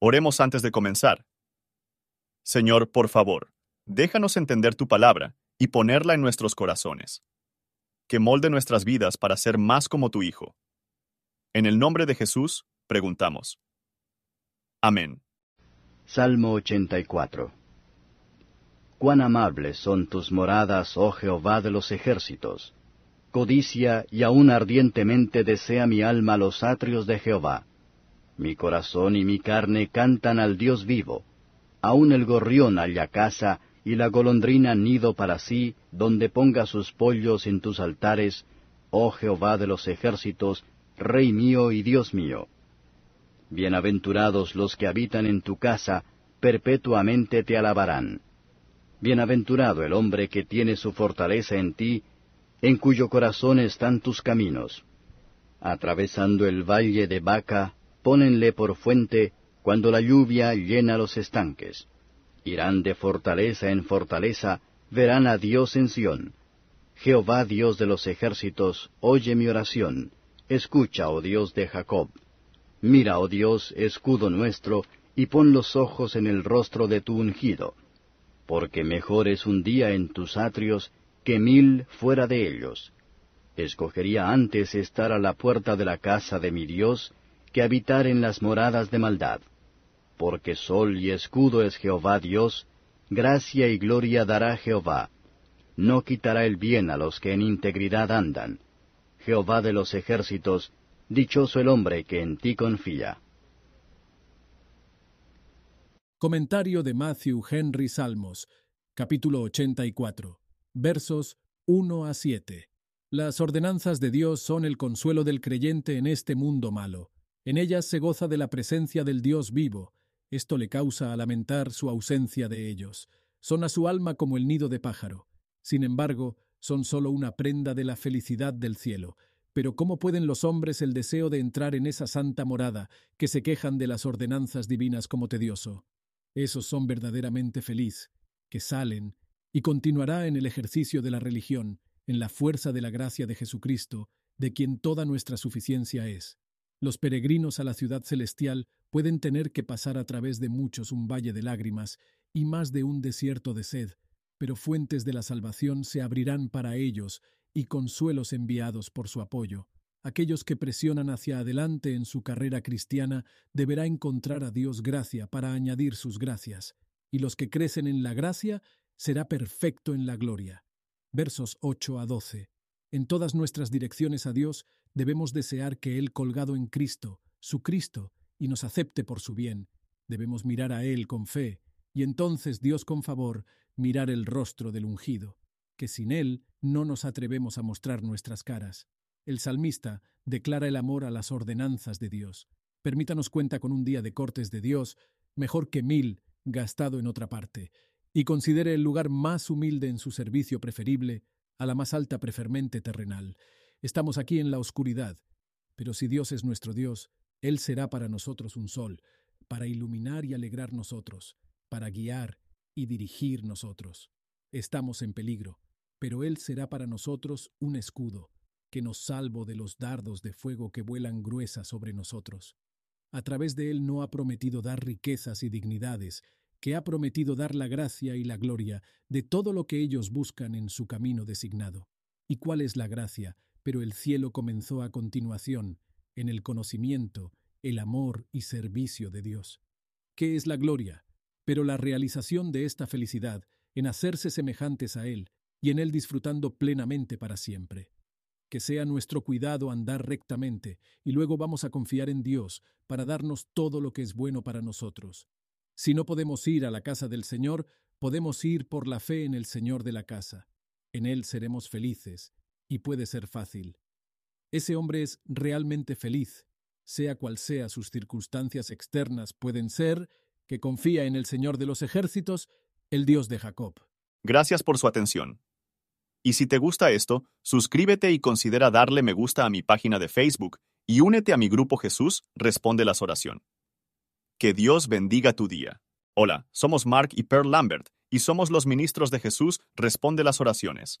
Oremos antes de comenzar. Señor, por favor, déjanos entender tu palabra y ponerla en nuestros corazones. Que molde nuestras vidas para ser más como tu Hijo. En el nombre de Jesús, preguntamos. Amén. Salmo 84 Cuán amables son tus moradas, oh Jehová de los ejércitos. Codicia y aún ardientemente desea mi alma los atrios de Jehová. Mi corazón y mi carne cantan al Dios vivo. Aún el gorrión halla casa y la golondrina nido para sí, donde ponga sus pollos en tus altares, oh Jehová de los ejércitos, Rey mío y Dios mío. Bienaventurados los que habitan en tu casa, perpetuamente te alabarán. Bienaventurado el hombre que tiene su fortaleza en ti, en cuyo corazón están tus caminos. Atravesando el valle de Baca, pónenle por fuente, cuando la lluvia llena los estanques. Irán de fortaleza en fortaleza, verán a Dios en Sión. Jehová Dios de los ejércitos, oye mi oración, escucha, oh Dios de Jacob. Mira, oh Dios, escudo nuestro, y pon los ojos en el rostro de tu ungido. Porque mejor es un día en tus atrios que mil fuera de ellos. Escogería antes estar a la puerta de la casa de mi Dios habitar en las moradas de maldad. Porque sol y escudo es Jehová Dios, gracia y gloria dará Jehová. No quitará el bien a los que en integridad andan. Jehová de los ejércitos, dichoso el hombre que en ti confía. Comentario de Matthew Henry Salmos, capítulo 84 versos 1 a 7. Las ordenanzas de Dios son el consuelo del creyente en este mundo malo. En ellas se goza de la presencia del Dios vivo. Esto le causa a lamentar su ausencia de ellos. Son a su alma como el nido de pájaro. Sin embargo, son sólo una prenda de la felicidad del cielo. Pero ¿cómo pueden los hombres el deseo de entrar en esa santa morada que se quejan de las ordenanzas divinas como tedioso? Esos son verdaderamente feliz, que salen y continuará en el ejercicio de la religión, en la fuerza de la gracia de Jesucristo, de quien toda nuestra suficiencia es. Los peregrinos a la ciudad celestial pueden tener que pasar a través de muchos un valle de lágrimas y más de un desierto de sed, pero fuentes de la salvación se abrirán para ellos y consuelos enviados por su apoyo. Aquellos que presionan hacia adelante en su carrera cristiana deberá encontrar a Dios gracia para añadir sus gracias, y los que crecen en la gracia será perfecto en la gloria. Versos 8 a 12. En todas nuestras direcciones a Dios debemos desear que Él colgado en Cristo, su Cristo, y nos acepte por su bien. Debemos mirar a Él con fe, y entonces Dios con favor mirar el rostro del ungido, que sin Él no nos atrevemos a mostrar nuestras caras. El salmista declara el amor a las ordenanzas de Dios. Permítanos cuenta con un día de cortes de Dios, mejor que mil gastado en otra parte, y considere el lugar más humilde en su servicio preferible a la más alta prefermente terrenal. Estamos aquí en la oscuridad, pero si Dios es nuestro Dios, Él será para nosotros un sol, para iluminar y alegrar nosotros, para guiar y dirigir nosotros. Estamos en peligro, pero Él será para nosotros un escudo, que nos salvo de los dardos de fuego que vuelan gruesas sobre nosotros. A través de Él no ha prometido dar riquezas y dignidades, que ha prometido dar la gracia y la gloria de todo lo que ellos buscan en su camino designado. ¿Y cuál es la gracia? Pero el cielo comenzó a continuación, en el conocimiento, el amor y servicio de Dios. ¿Qué es la gloria? Pero la realización de esta felicidad, en hacerse semejantes a Él, y en Él disfrutando plenamente para siempre. Que sea nuestro cuidado andar rectamente, y luego vamos a confiar en Dios para darnos todo lo que es bueno para nosotros. Si no podemos ir a la casa del Señor, podemos ir por la fe en el Señor de la casa. En Él seremos felices, y puede ser fácil. Ese hombre es realmente feliz, sea cual sea sus circunstancias externas pueden ser, que confía en el Señor de los ejércitos, el Dios de Jacob. Gracias por su atención. Y si te gusta esto, suscríbete y considera darle me gusta a mi página de Facebook y únete a mi grupo Jesús Responde las Oración. Que Dios bendiga tu día. Hola, somos Mark y Pearl Lambert, y somos los ministros de Jesús Responde las Oraciones.